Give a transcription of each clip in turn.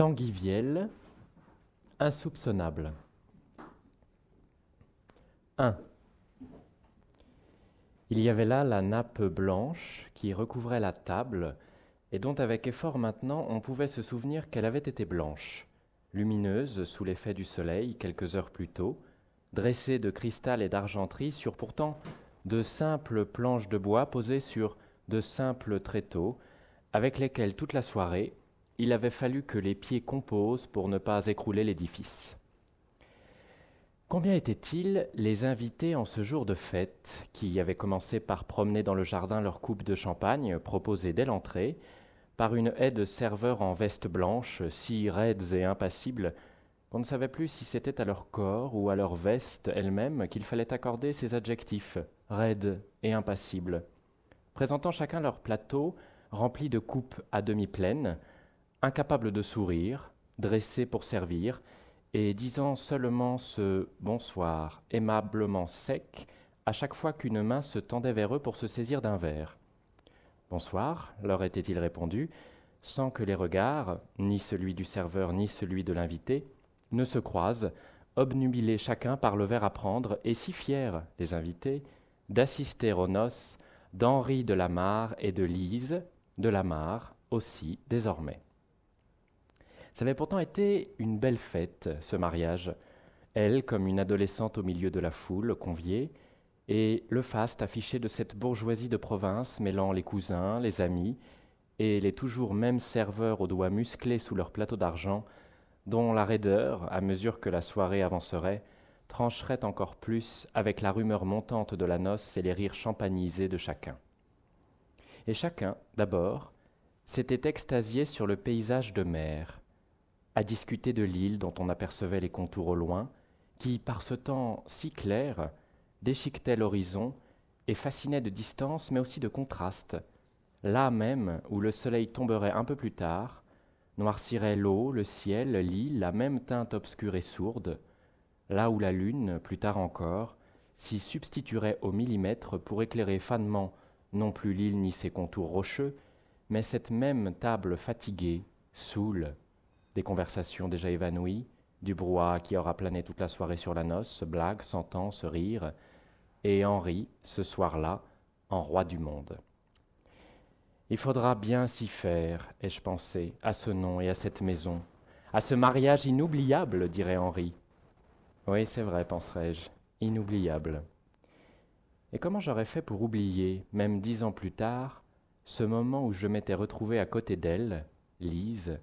Tanguy insoupçonnable. 1. Il y avait là la nappe blanche qui recouvrait la table et dont avec effort maintenant on pouvait se souvenir qu'elle avait été blanche, lumineuse sous l'effet du soleil quelques heures plus tôt, dressée de cristal et d'argenterie sur pourtant de simples planches de bois posées sur de simples tréteaux, avec lesquels toute la soirée il avait fallu que les pieds composent pour ne pas écrouler l'édifice. Combien étaient-ils les invités en ce jour de fête, qui avaient commencé par promener dans le jardin leur coupe de champagne, proposée dès l'entrée, par une haie de serveurs en veste blanche, si raides et impassibles, qu'on ne savait plus si c'était à leur corps ou à leur veste elle-même qu'il fallait accorder ces adjectifs, raides et impassibles, présentant chacun leur plateau rempli de coupes à demi pleines, incapable de sourire, dressé pour servir, et disant seulement ce bonsoir aimablement sec à chaque fois qu'une main se tendait vers eux pour se saisir d'un verre. Bonsoir, leur était-il répondu, sans que les regards, ni celui du serveur ni celui de l'invité, ne se croisent, obnubilés chacun par le verre à prendre, et si fiers, les invités, d'assister aux noces d'Henri de Lamarre et de Lise de Lamarre aussi désormais. Ça avait pourtant été une belle fête, ce mariage. Elle, comme une adolescente au milieu de la foule, conviée, et le faste affiché de cette bourgeoisie de province mêlant les cousins, les amis, et les toujours mêmes serveurs aux doigts musclés sous leur plateau d'argent, dont la raideur, à mesure que la soirée avancerait, trancherait encore plus avec la rumeur montante de la noce et les rires champagnisés de chacun. Et chacun, d'abord, s'était extasié sur le paysage de mer, à discuter de l'île dont on apercevait les contours au loin, qui, par ce temps si clair, déchiquetait l'horizon et fascinait de distance mais aussi de contraste, là même où le soleil tomberait un peu plus tard, noircirait l'eau, le ciel, l'île, la même teinte obscure et sourde, là où la lune, plus tard encore, s'y substituerait au millimètre pour éclairer fanement non plus l'île ni ses contours rocheux, mais cette même table fatiguée, saoule, des conversations déjà évanouies, du brouhaha qui aura plané toute la soirée sur la noce, se blague, s'entend, se rire, et Henri, ce soir-là, en roi du monde. Il faudra bien s'y faire, ai-je pensé, à ce nom et à cette maison, à ce mariage inoubliable, dirait Henri. Oui, c'est vrai, penserais-je, inoubliable. Et comment j'aurais fait pour oublier, même dix ans plus tard, ce moment où je m'étais retrouvé à côté d'elle, Lise,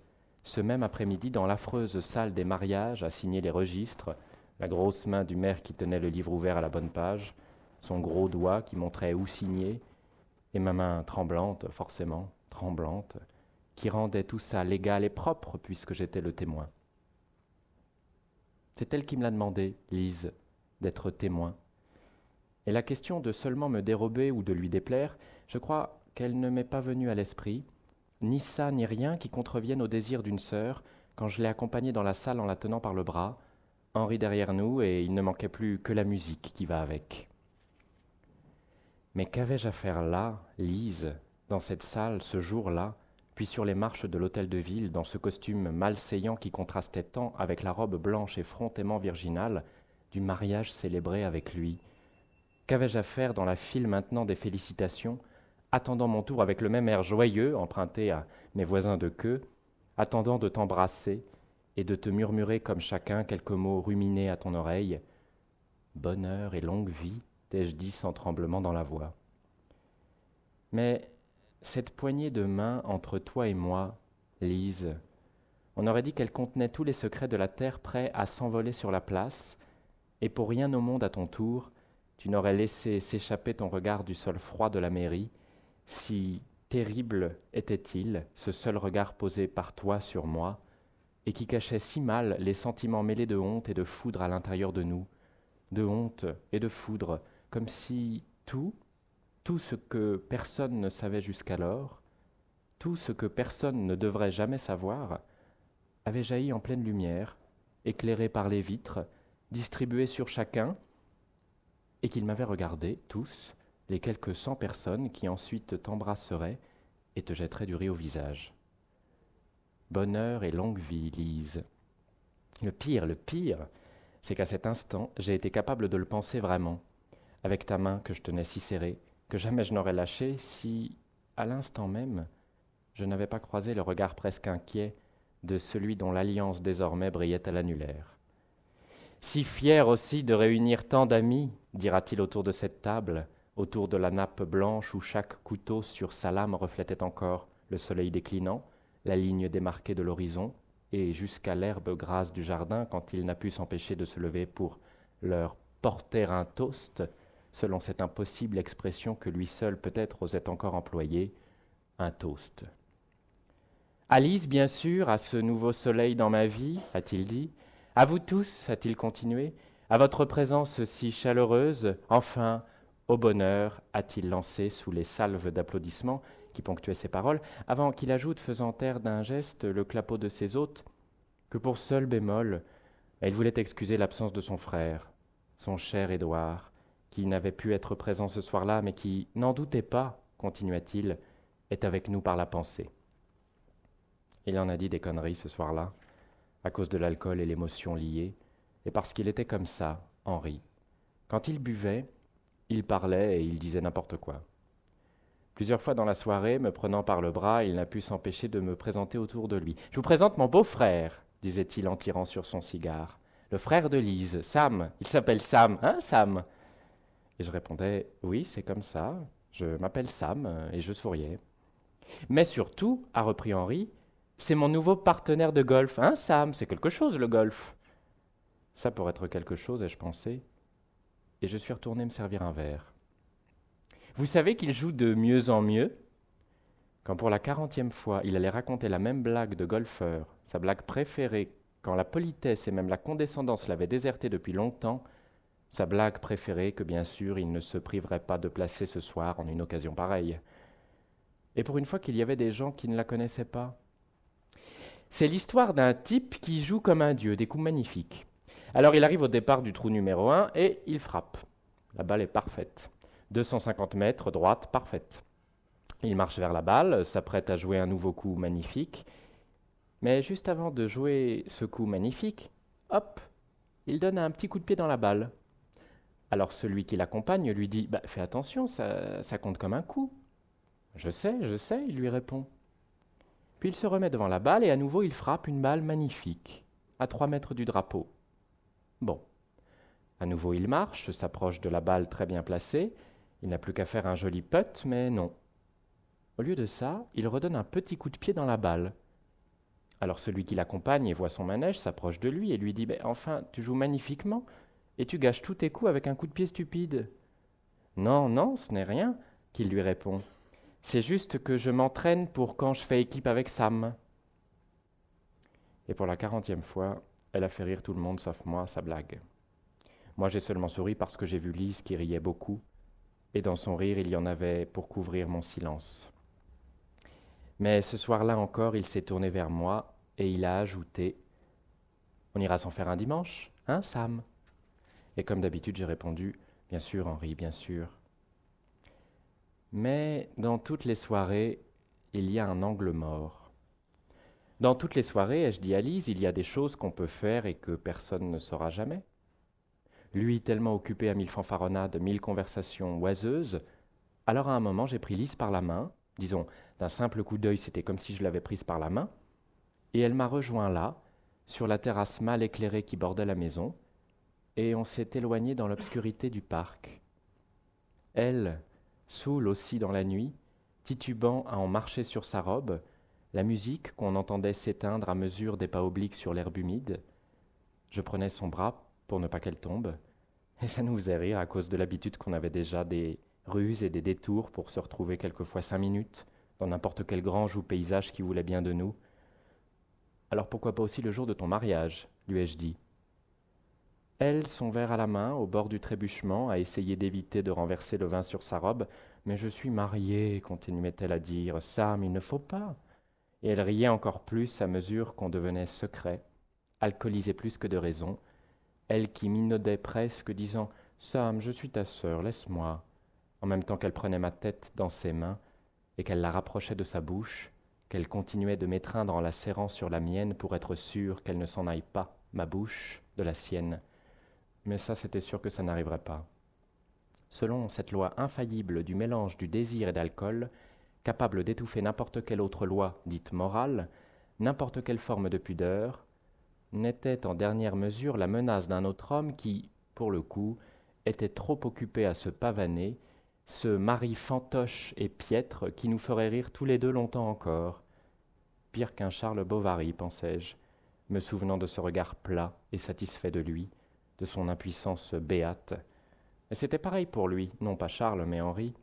ce même après-midi, dans l'affreuse salle des mariages, à signer les registres, la grosse main du maire qui tenait le livre ouvert à la bonne page, son gros doigt qui montrait où signer, et ma main tremblante, forcément, tremblante, qui rendait tout ça légal et propre puisque j'étais le témoin. C'est elle qui me l'a demandé, Lise, d'être témoin. Et la question de seulement me dérober ou de lui déplaire, je crois qu'elle ne m'est pas venue à l'esprit, ni ça ni rien qui contrevienne au désir d'une sœur quand je l'ai accompagnée dans la salle en la tenant par le bras, Henri derrière nous, et il ne manquait plus que la musique qui va avec. Mais qu'avais-je à faire là, Lise, dans cette salle, ce jour-là, puis sur les marches de l'hôtel de ville, dans ce costume malséant qui contrastait tant avec la robe blanche et frontément virginale du mariage célébré avec lui? Qu'avais-je à faire dans la file maintenant des félicitations? Attendant mon tour avec le même air joyeux emprunté à mes voisins de queue, attendant de t'embrasser et de te murmurer comme chacun quelques mots ruminés à ton oreille. Bonheur et longue vie, t'ai-je dit sans tremblement dans la voix. Mais cette poignée de main entre toi et moi, Lise, on aurait dit qu'elle contenait tous les secrets de la terre prêts à s'envoler sur la place, et pour rien au monde à ton tour, tu n'aurais laissé s'échapper ton regard du sol froid de la mairie, si terrible était-il, ce seul regard posé par toi sur moi, et qui cachait si mal les sentiments mêlés de honte et de foudre à l'intérieur de nous, de honte et de foudre, comme si tout, tout ce que personne ne savait jusqu'alors, tout ce que personne ne devrait jamais savoir, avait jailli en pleine lumière, éclairé par les vitres, distribué sur chacun, et qu'ils m'avaient regardé, tous, les quelques cent personnes qui ensuite t'embrasseraient et te jetteraient du riz au visage. bonheur et longue vie, Lise. Le pire, le pire, c'est qu'à cet instant, j'ai été capable de le penser vraiment, avec ta main que je tenais si serrée, que jamais je n'aurais lâchée si, à l'instant même, je n'avais pas croisé le regard presque inquiet de celui dont l'alliance désormais brillait à l'annulaire. Si fier aussi de réunir tant d'amis, dira-t-il autour de cette table, autour de la nappe blanche où chaque couteau sur sa lame reflétait encore le soleil déclinant, la ligne démarquée de l'horizon, et jusqu'à l'herbe grasse du jardin quand il n'a pu s'empêcher de se lever pour leur porter un toast, selon cette impossible expression que lui seul peut-être osait encore employer, un toast. Alice, bien sûr, à ce nouveau soleil dans ma vie, a-t-il dit. À vous tous, a-t-il continué, à votre présence si chaleureuse, enfin, au bonheur, a-t-il lancé sous les salves d'applaudissements qui ponctuaient ses paroles, avant qu'il ajoute, faisant taire d'un geste le clapot de ses hôtes, que pour seul bémol, elle voulait excuser l'absence de son frère, son cher Édouard, qui n'avait pu être présent ce soir-là, mais qui, n'en doutait pas, continua-t-il, est avec nous par la pensée. Il en a dit des conneries ce soir-là, à cause de l'alcool et l'émotion liées, et parce qu'il était comme ça, Henri. Quand il buvait, il parlait et il disait n'importe quoi. Plusieurs fois dans la soirée, me prenant par le bras, il n'a pu s'empêcher de me présenter autour de lui. Je vous présente mon beau-frère, disait-il en tirant sur son cigare. Le frère de Lise, Sam. Il s'appelle Sam, hein, Sam? Et je répondais Oui, c'est comme ça. Je m'appelle Sam, et je souriais. Mais surtout, a repris Henri, c'est mon nouveau partenaire de golf. Hein, Sam C'est quelque chose, le golf. Ça pourrait être quelque chose, ai-je pensé. Et je suis retourné me servir un verre. Vous savez qu'il joue de mieux en mieux Quand pour la quarantième fois il allait raconter la même blague de golfeur, sa blague préférée, quand la politesse et même la condescendance l'avaient déserté depuis longtemps, sa blague préférée que bien sûr il ne se priverait pas de placer ce soir en une occasion pareille. Et pour une fois qu'il y avait des gens qui ne la connaissaient pas, c'est l'histoire d'un type qui joue comme un dieu, des coups magnifiques. Alors il arrive au départ du trou numéro 1 et il frappe. La balle est parfaite. 250 mètres, droite, parfaite. Il marche vers la balle, s'apprête à jouer un nouveau coup magnifique. Mais juste avant de jouer ce coup magnifique, hop, il donne un petit coup de pied dans la balle. Alors celui qui l'accompagne lui dit bah, Fais attention, ça, ça compte comme un coup. Je sais, je sais, il lui répond. Puis il se remet devant la balle et à nouveau il frappe une balle magnifique, à trois mètres du drapeau. Bon. À nouveau il marche, s'approche de la balle très bien placée. Il n'a plus qu'à faire un joli putt, mais non. Au lieu de ça, il redonne un petit coup de pied dans la balle. Alors celui qui l'accompagne et voit son manège s'approche de lui et lui dit ben, Enfin, tu joues magnifiquement, et tu gâches tous tes coups avec un coup de pied stupide. Non, non, ce n'est rien, qu'il lui répond. C'est juste que je m'entraîne pour quand je fais équipe avec Sam. Et pour la quarantième fois, elle a fait rire tout le monde sauf moi, sa blague. Moi j'ai seulement souri parce que j'ai vu Lise qui riait beaucoup, et dans son rire il y en avait pour couvrir mon silence. Mais ce soir-là encore, il s'est tourné vers moi et il a ajouté On ira s'en faire un dimanche, hein, Sam? Et comme d'habitude, j'ai répondu Bien sûr, Henri, bien sûr. Mais dans toutes les soirées, il y a un angle mort. Dans toutes les soirées, ai-je dit à Lise, il y a des choses qu'on peut faire et que personne ne saura jamais. Lui tellement occupé à mille fanfaronnades, mille conversations oiseuses, alors à un moment j'ai pris Lise par la main, disons, d'un simple coup d'œil c'était comme si je l'avais prise par la main, et elle m'a rejoint là, sur la terrasse mal éclairée qui bordait la maison, et on s'est éloigné dans l'obscurité du parc. Elle, saoul aussi dans la nuit, titubant à en marcher sur sa robe, la musique qu'on entendait s'éteindre à mesure des pas obliques sur l'herbe humide. Je prenais son bras pour ne pas qu'elle tombe, et ça nous faisait rire à cause de l'habitude qu'on avait déjà des ruses et des détours pour se retrouver quelquefois cinq minutes dans n'importe quelle grange ou paysage qui voulait bien de nous. Alors pourquoi pas aussi le jour de ton mariage lui ai-je dit. Elle, son verre à la main, au bord du trébuchement, a essayé d'éviter de renverser le vin sur sa robe. Mais je suis mariée, continuait-elle à dire. Sam, il ne faut pas. Et elle riait encore plus à mesure qu'on devenait secret, alcoolisée plus que de raison. Elle qui minaudait presque, disant Sam, je suis ta sœur, laisse-moi. En même temps qu'elle prenait ma tête dans ses mains et qu'elle la rapprochait de sa bouche, qu'elle continuait de m'étreindre en la serrant sur la mienne pour être sûre qu'elle ne s'en aille pas, ma bouche, de la sienne. Mais ça, c'était sûr que ça n'arriverait pas. Selon cette loi infaillible du mélange du désir et d'alcool, capable d'étouffer n'importe quelle autre loi dite morale, n'importe quelle forme de pudeur, n'était en dernière mesure la menace d'un autre homme qui, pour le coup, était trop occupé à se pavaner, ce mari fantoche et piètre qui nous ferait rire tous les deux longtemps encore. Pire qu'un Charles Bovary, pensais-je, me souvenant de ce regard plat et satisfait de lui, de son impuissance béate. C'était pareil pour lui, non pas Charles, mais Henri.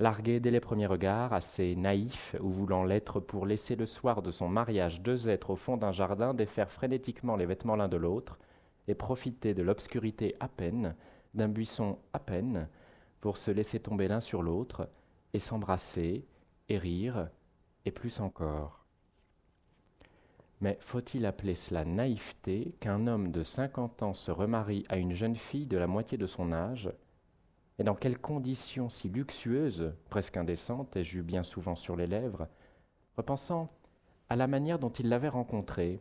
Largué dès les premiers regards, assez naïf, ou voulant l'être pour laisser le soir de son mariage deux êtres au fond d'un jardin défaire frénétiquement les vêtements l'un de l'autre, et profiter de l'obscurité à peine, d'un buisson à peine, pour se laisser tomber l'un sur l'autre, et s'embrasser, et rire, et plus encore. Mais faut-il appeler cela naïveté qu'un homme de cinquante ans se remarie à une jeune fille de la moitié de son âge Et dans quelles conditions si luxueuses, presque indécentes, ai-je eu bien souvent sur les lèvres, repensant à la manière dont il l'avait rencontrée,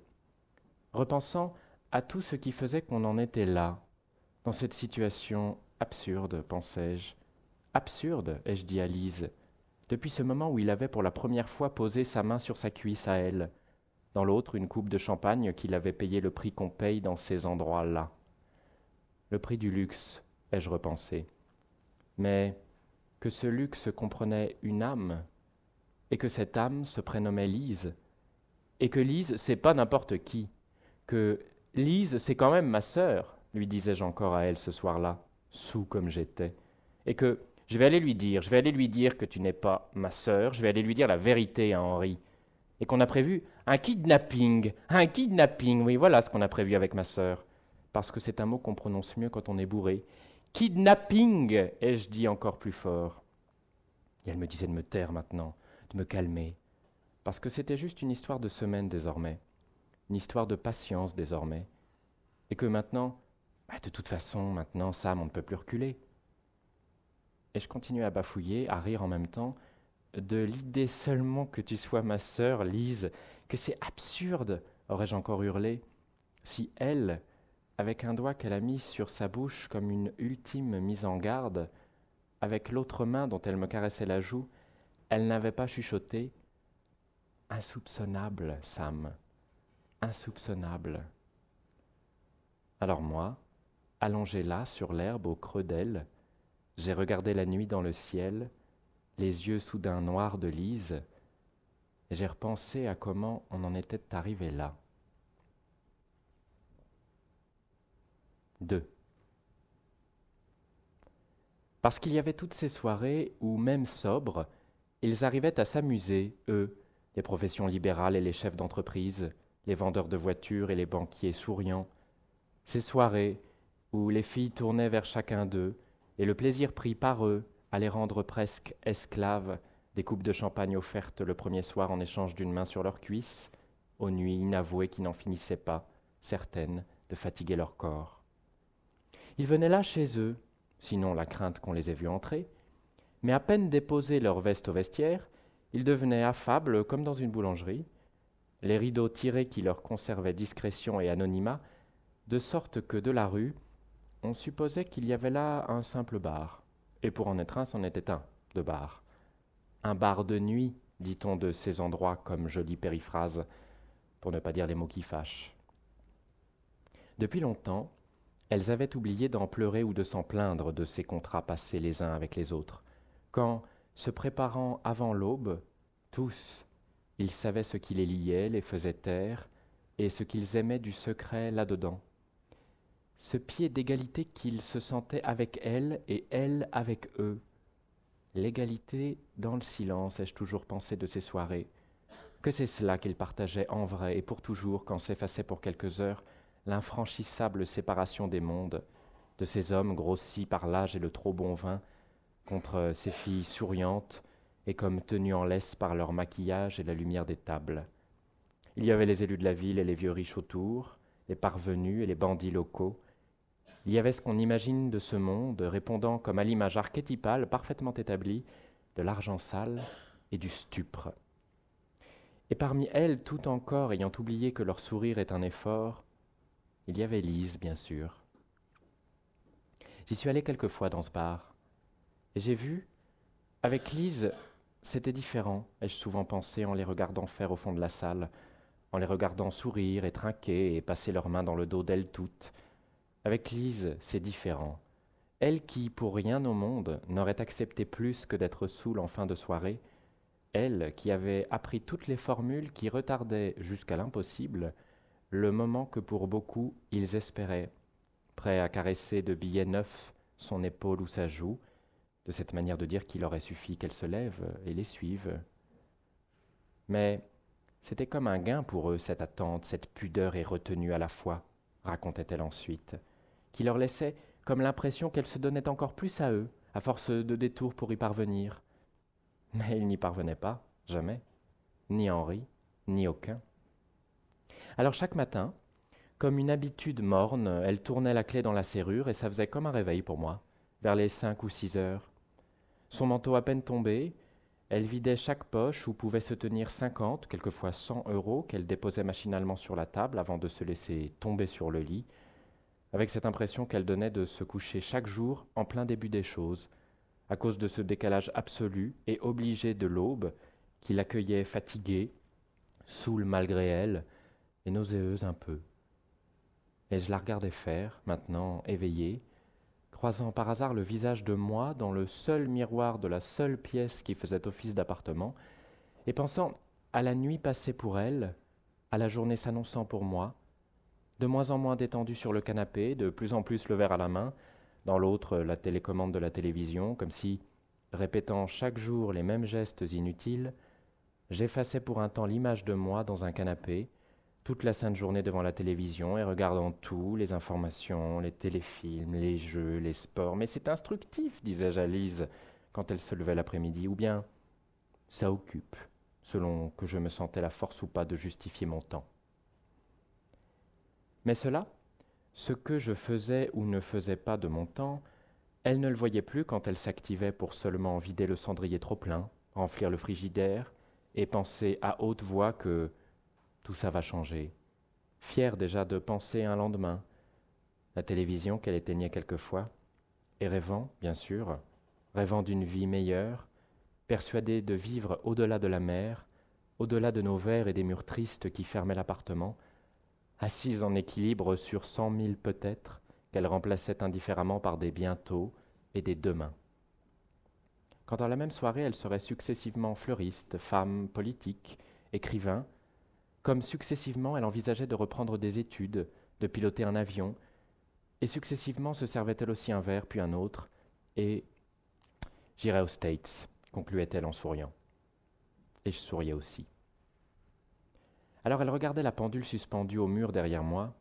repensant à tout ce qui faisait qu'on en était là, dans cette situation absurde, pensais-je. Absurde, ai-je dit à Lise, depuis ce moment où il avait pour la première fois posé sa main sur sa cuisse à elle, dans l'autre une coupe de champagne qu'il avait payé le prix qu'on paye dans ces endroits-là. Le prix du luxe, ai-je repensé. Mais que ce luxe comprenait une âme, et que cette âme se prénommait Lise, et que Lise, c'est pas n'importe qui, que Lise, c'est quand même ma sœur, lui disais-je encore à elle ce soir-là, sous comme j'étais, et que je vais aller lui dire, je vais aller lui dire que tu n'es pas ma sœur, je vais aller lui dire la vérité à Henri, et qu'on a prévu un kidnapping, un kidnapping, oui, voilà ce qu'on a prévu avec ma sœur, parce que c'est un mot qu'on prononce mieux quand on est bourré. Kidnapping, ai-je dit encore plus fort? Et elle me disait de me taire maintenant, de me calmer, parce que c'était juste une histoire de semaine désormais une histoire de patience désormais, et que maintenant, bah, de toute façon, maintenant, Sam, on ne peut plus reculer. Et je continuais à bafouiller, à rire en même temps, de l'idée seulement que tu sois ma sœur, Lise, que c'est absurde, aurais-je encore hurlé, si elle, avec un doigt qu'elle a mis sur sa bouche comme une ultime mise en garde, avec l'autre main dont elle me caressait la joue, elle n'avait pas chuchoté Insoupçonnable, Sam insoupçonnable. Alors moi, allongé là sur l'herbe au creux d'elle, j'ai regardé la nuit dans le ciel, les yeux soudain noirs de Lise, et j'ai repensé à comment on en était arrivé là. 2. Parce qu'il y avait toutes ces soirées où, même sobres, ils arrivaient à s'amuser, eux, les professions libérales et les chefs d'entreprise, les vendeurs de voitures et les banquiers souriants, ces soirées où les filles tournaient vers chacun d'eux, et le plaisir pris par eux à les rendre presque esclaves des coupes de champagne offertes le premier soir en échange d'une main sur leur cuisse, aux nuits inavouées qui n'en finissaient pas, certaines, de fatiguer leur corps. Ils venaient là chez eux, sinon la crainte qu'on les ait vus entrer, mais à peine déposé leur veste au vestiaire, ils devenaient affables comme dans une boulangerie, les rideaux tirés qui leur conservaient discrétion et anonymat, de sorte que de la rue, on supposait qu'il y avait là un simple bar. Et pour en être un, c'en était un, de bar. Un bar de nuit, dit-on de ces endroits comme jolie périphrase, pour ne pas dire les mots qui fâchent. Depuis longtemps, elles avaient oublié d'en pleurer ou de s'en plaindre de ces contrats passés les uns avec les autres, quand, se préparant avant l'aube, tous, ils savaient ce qui les liait, les faisait taire, et ce qu'ils aimaient du secret là-dedans. Ce pied d'égalité qu'ils se sentaient avec elle et elle avec eux. L'égalité dans le silence, ai-je toujours pensé de ces soirées. Que c'est cela qu'ils partageaient en vrai et pour toujours quand s'effaçait pour quelques heures l'infranchissable séparation des mondes, de ces hommes grossis par l'âge et le trop bon vin, contre ces filles souriantes, et comme tenus en laisse par leur maquillage et la lumière des tables. Il y avait les élus de la ville et les vieux riches autour, les parvenus et les bandits locaux. Il y avait ce qu'on imagine de ce monde, répondant comme à l'image archétypale parfaitement établie de l'argent sale et du stupre. Et parmi elles, tout encore ayant oublié que leur sourire est un effort, il y avait Lise, bien sûr. J'y suis allé quelquefois dans ce bar, et j'ai vu, avec Lise, c'était différent, ai-je souvent pensé en les regardant faire au fond de la salle, en les regardant sourire et trinquer et passer leurs mains dans le dos d'elles toutes. Avec Lise, c'est différent. Elle qui, pour rien au monde, n'aurait accepté plus que d'être saoule en fin de soirée, elle qui avait appris toutes les formules qui retardaient jusqu'à l'impossible le moment que pour beaucoup ils espéraient, prêts à caresser de billets neufs son épaule ou sa joue, de cette manière de dire qu'il aurait suffi qu'elle se lève et les suive. Mais c'était comme un gain pour eux, cette attente, cette pudeur et retenue à la fois, racontait-elle ensuite, qui leur laissait comme l'impression qu'elle se donnait encore plus à eux, à force de détours pour y parvenir. Mais ils n'y parvenaient pas, jamais, ni Henri, ni aucun. Alors chaque matin, comme une habitude morne, elle tournait la clé dans la serrure et ça faisait comme un réveil pour moi, vers les cinq ou six heures. Son manteau à peine tombé, elle vidait chaque poche où pouvaient se tenir cinquante, quelquefois cent euros qu'elle déposait machinalement sur la table avant de se laisser tomber sur le lit, avec cette impression qu'elle donnait de se coucher chaque jour en plein début des choses, à cause de ce décalage absolu et obligé de l'aube qui l'accueillait fatiguée, saoule malgré elle, et nauséeuse un peu. Et je la regardais faire, maintenant éveillée, croisant par hasard le visage de moi dans le seul miroir de la seule pièce qui faisait office d'appartement, et pensant à la nuit passée pour elle, à la journée s'annonçant pour moi, de moins en moins détendue sur le canapé, de plus en plus le verre à la main, dans l'autre la télécommande de la télévision, comme si, répétant chaque jour les mêmes gestes inutiles, j'effaçais pour un temps l'image de moi dans un canapé, toute la sainte journée devant la télévision et regardant tout, les informations, les téléfilms, les jeux, les sports. Mais c'est instructif, disais-je à Lise quand elle se levait l'après-midi, ou bien ça occupe, selon que je me sentais la force ou pas de justifier mon temps. Mais cela, ce que je faisais ou ne faisais pas de mon temps, elle ne le voyait plus quand elle s'activait pour seulement vider le cendrier trop plein, remplir le frigidaire, et penser à haute voix que tout ça va changer. Fière déjà de penser un lendemain, la télévision qu'elle éteignait quelquefois, et rêvant, bien sûr, rêvant d'une vie meilleure, persuadée de vivre au-delà de la mer, au-delà de nos verres et des murs tristes qui fermaient l'appartement, assise en équilibre sur cent mille peut-être, qu'elle remplaçait indifféremment par des bientôt et des demain. Quand dans la même soirée elle serait successivement fleuriste, femme, politique, écrivain, comme successivement elle envisageait de reprendre des études, de piloter un avion, et successivement se servait-elle aussi un verre, puis un autre, et j'irai aux States, concluait-elle en souriant. Et je souriais aussi. Alors elle regardait la pendule suspendue au mur derrière moi,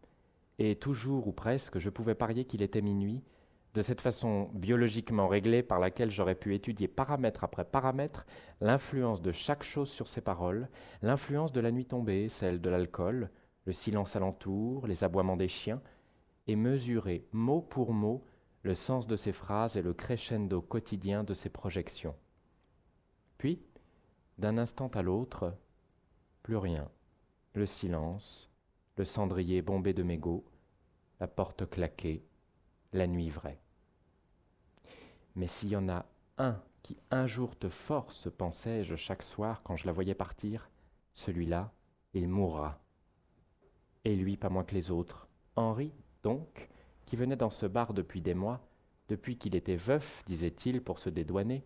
et toujours ou presque je pouvais parier qu'il était minuit, de cette façon biologiquement réglée par laquelle j'aurais pu étudier paramètre après paramètre l'influence de chaque chose sur ses paroles, l'influence de la nuit tombée, celle de l'alcool, le silence alentour, les aboiements des chiens, et mesurer mot pour mot le sens de ses phrases et le crescendo quotidien de ses projections. Puis, d'un instant à l'autre, plus rien, le silence, le cendrier bombé de mégots, la porte claquée, la nuit vraie. Mais s'il y en a un qui un jour te force, pensais-je chaque soir quand je la voyais partir, celui-là, il mourra. Et lui pas moins que les autres. Henri, donc, qui venait dans ce bar depuis des mois, depuis qu'il était veuf, disait-il, pour se dédouaner,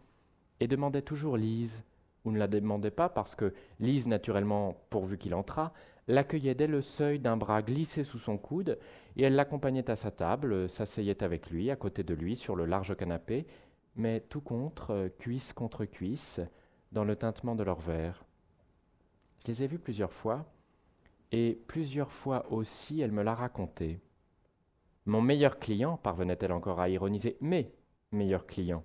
et demandait toujours Lise, ou ne la demandait pas parce que Lise, naturellement, pourvu qu'il entrât, l'accueillait dès le seuil d'un bras glissé sous son coude, et elle l'accompagnait à sa table, s'asseyait avec lui, à côté de lui, sur le large canapé, mais tout contre, cuisse contre cuisse, dans le tintement de leurs verres. Je les ai vus plusieurs fois, et plusieurs fois aussi elle me l'a raconté. Mon meilleur client, parvenait-elle encore à ironiser, mais meilleur client,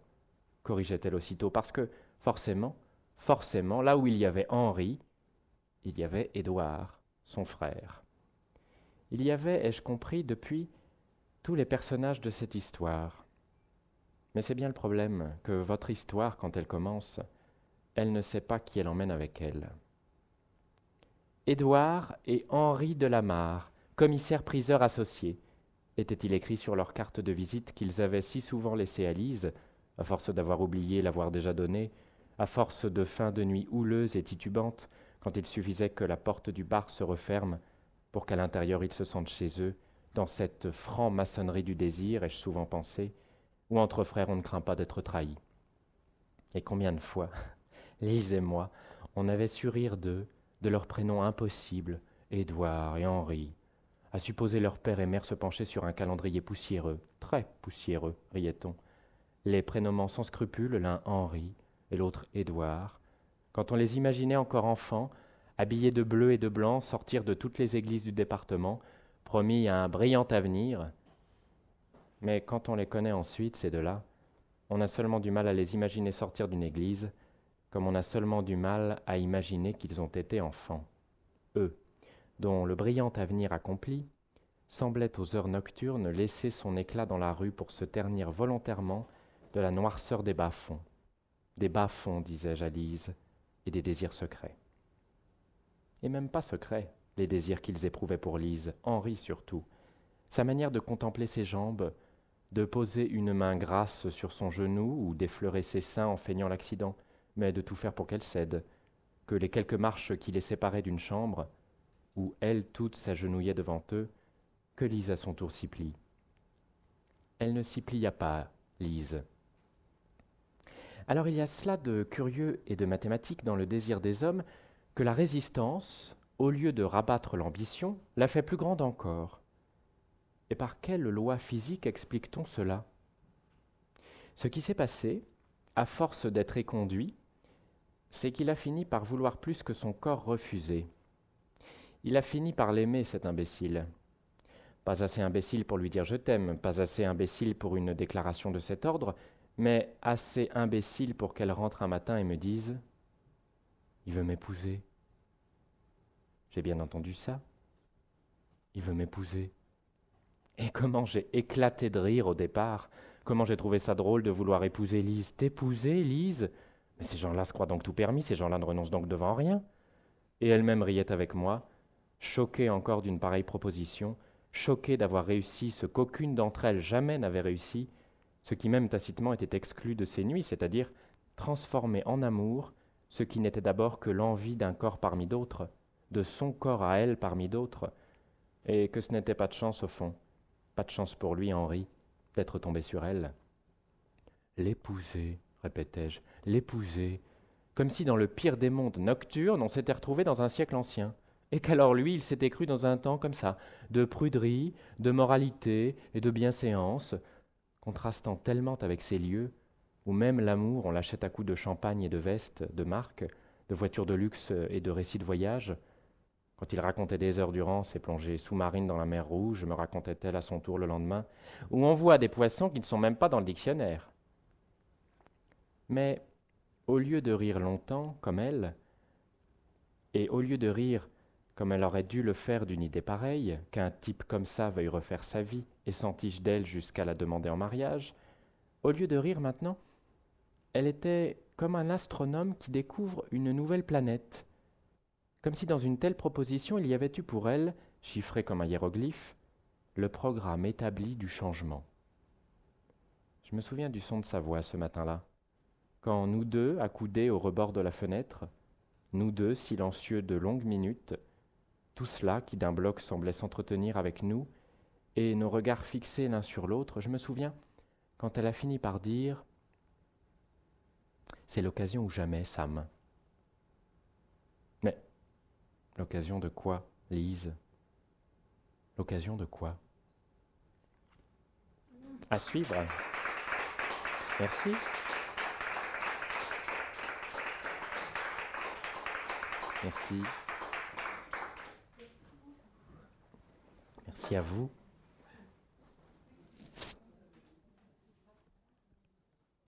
corrigeait-elle aussitôt, parce que, forcément, forcément, là où il y avait Henri, il y avait Édouard son frère. Il y avait, ai-je compris, depuis tous les personnages de cette histoire. Mais c'est bien le problème que votre histoire, quand elle commence, elle ne sait pas qui elle emmène avec elle. Édouard et Henri Delamarre, commissaire-priseur associés, était-il écrit sur leur carte de visite qu'ils avaient si souvent laissée à Lise, à force d'avoir oublié l'avoir déjà donnée, à force de fins de nuit houleuses et titubantes, quand il suffisait que la porte du bar se referme pour qu'à l'intérieur ils se sentent chez eux, dans cette franc-maçonnerie du désir, ai-je souvent pensé, où entre frères on ne craint pas d'être trahi. Et combien de fois, Lise et moi, on avait su rire d'eux, de leurs prénoms impossibles, Édouard et Henri, à supposer leur père et mère se pencher sur un calendrier poussiéreux, très poussiéreux, riait-on, les prénommant sans scrupule l'un Henri et l'autre Édouard, quand on les imaginait encore enfants, habillés de bleu et de blanc, sortir de toutes les églises du département, promis à un brillant avenir. Mais quand on les connaît ensuite, ces deux-là, on a seulement du mal à les imaginer sortir d'une église, comme on a seulement du mal à imaginer qu'ils ont été enfants. Eux, dont le brillant avenir accompli, semblait aux heures nocturnes laisser son éclat dans la rue pour se ternir volontairement de la noirceur des bas-fonds. Des bas-fonds, disais-je à Lise, et des désirs secrets. Et même pas secrets, les désirs qu'ils éprouvaient pour Lise, Henri surtout. Sa manière de contempler ses jambes, de poser une main grasse sur son genou ou d'effleurer ses seins en feignant l'accident, mais de tout faire pour qu'elle cède, que les quelques marches qui les séparaient d'une chambre, où elle toute s'agenouillait devant eux, que Lise à son tour s'y plie. Elle ne s'y plia pas, Lise. Alors il y a cela de curieux et de mathématique dans le désir des hommes que la résistance, au lieu de rabattre l'ambition, la fait plus grande encore. Et par quelle loi physique explique-t-on cela? Ce qui s'est passé, à force d'être éconduit, c'est qu'il a fini par vouloir plus que son corps refusé. Il a fini par l'aimer, cet imbécile. Pas assez imbécile pour lui dire je t'aime, pas assez imbécile pour une déclaration de cet ordre, mais assez imbécile pour qu'elle rentre un matin et me dise Il veut m'épouser. J'ai bien entendu ça. Il veut m'épouser. Et comment j'ai éclaté de rire au départ. Comment j'ai trouvé ça drôle de vouloir épouser Lise. T'épouser, Lise? Mais ces gens-là se croient donc tout permis, ces gens-là ne renoncent donc devant rien. Et elle-même riait avec moi, choquée encore d'une pareille proposition, choquée d'avoir réussi ce qu'aucune d'entre elles jamais n'avait réussi, ce qui même tacitement était exclu de ses nuits, c'est-à-dire transformer en amour ce qui n'était d'abord que l'envie d'un corps parmi d'autres, de son corps à elle parmi d'autres, et que ce n'était pas de chance au fond, pas de chance pour lui, Henri, d'être tombé sur elle. L'épouser, répétai-je, l'épouser, comme si dans le pire des mondes nocturnes on s'était retrouvé dans un siècle ancien, et qu'alors lui il s'était cru dans un temps comme ça, de pruderie, de moralité et de bienséance, contrastant tellement avec ces lieux où même l'amour on l'achète à coups de champagne et de vestes de marque, de voitures de luxe et de récits de voyage, quand il racontait des heures durant ses plongées sous-marines dans la mer Rouge, me racontait-elle à son tour le lendemain, où on voit des poissons qui ne sont même pas dans le dictionnaire. Mais au lieu de rire longtemps, comme elle, et au lieu de rire comme elle aurait dû le faire d'une idée pareille, qu'un type comme ça veuille refaire sa vie et s'entiche d'elle jusqu'à la demander en mariage, au lieu de rire maintenant, elle était comme un astronome qui découvre une nouvelle planète, comme si dans une telle proposition il y avait eu pour elle, chiffré comme un hiéroglyphe, le programme établi du changement. Je me souviens du son de sa voix ce matin-là, quand nous deux, accoudés au rebord de la fenêtre, nous deux, silencieux de longues minutes, tout cela qui d'un bloc semblait s'entretenir avec nous, et nos regards fixés l'un sur l'autre, je me souviens, quand elle a fini par dire C'est l'occasion ou jamais, Sam. L'occasion de quoi, Lise? L'occasion de quoi? À suivre. Merci. Merci. À vous.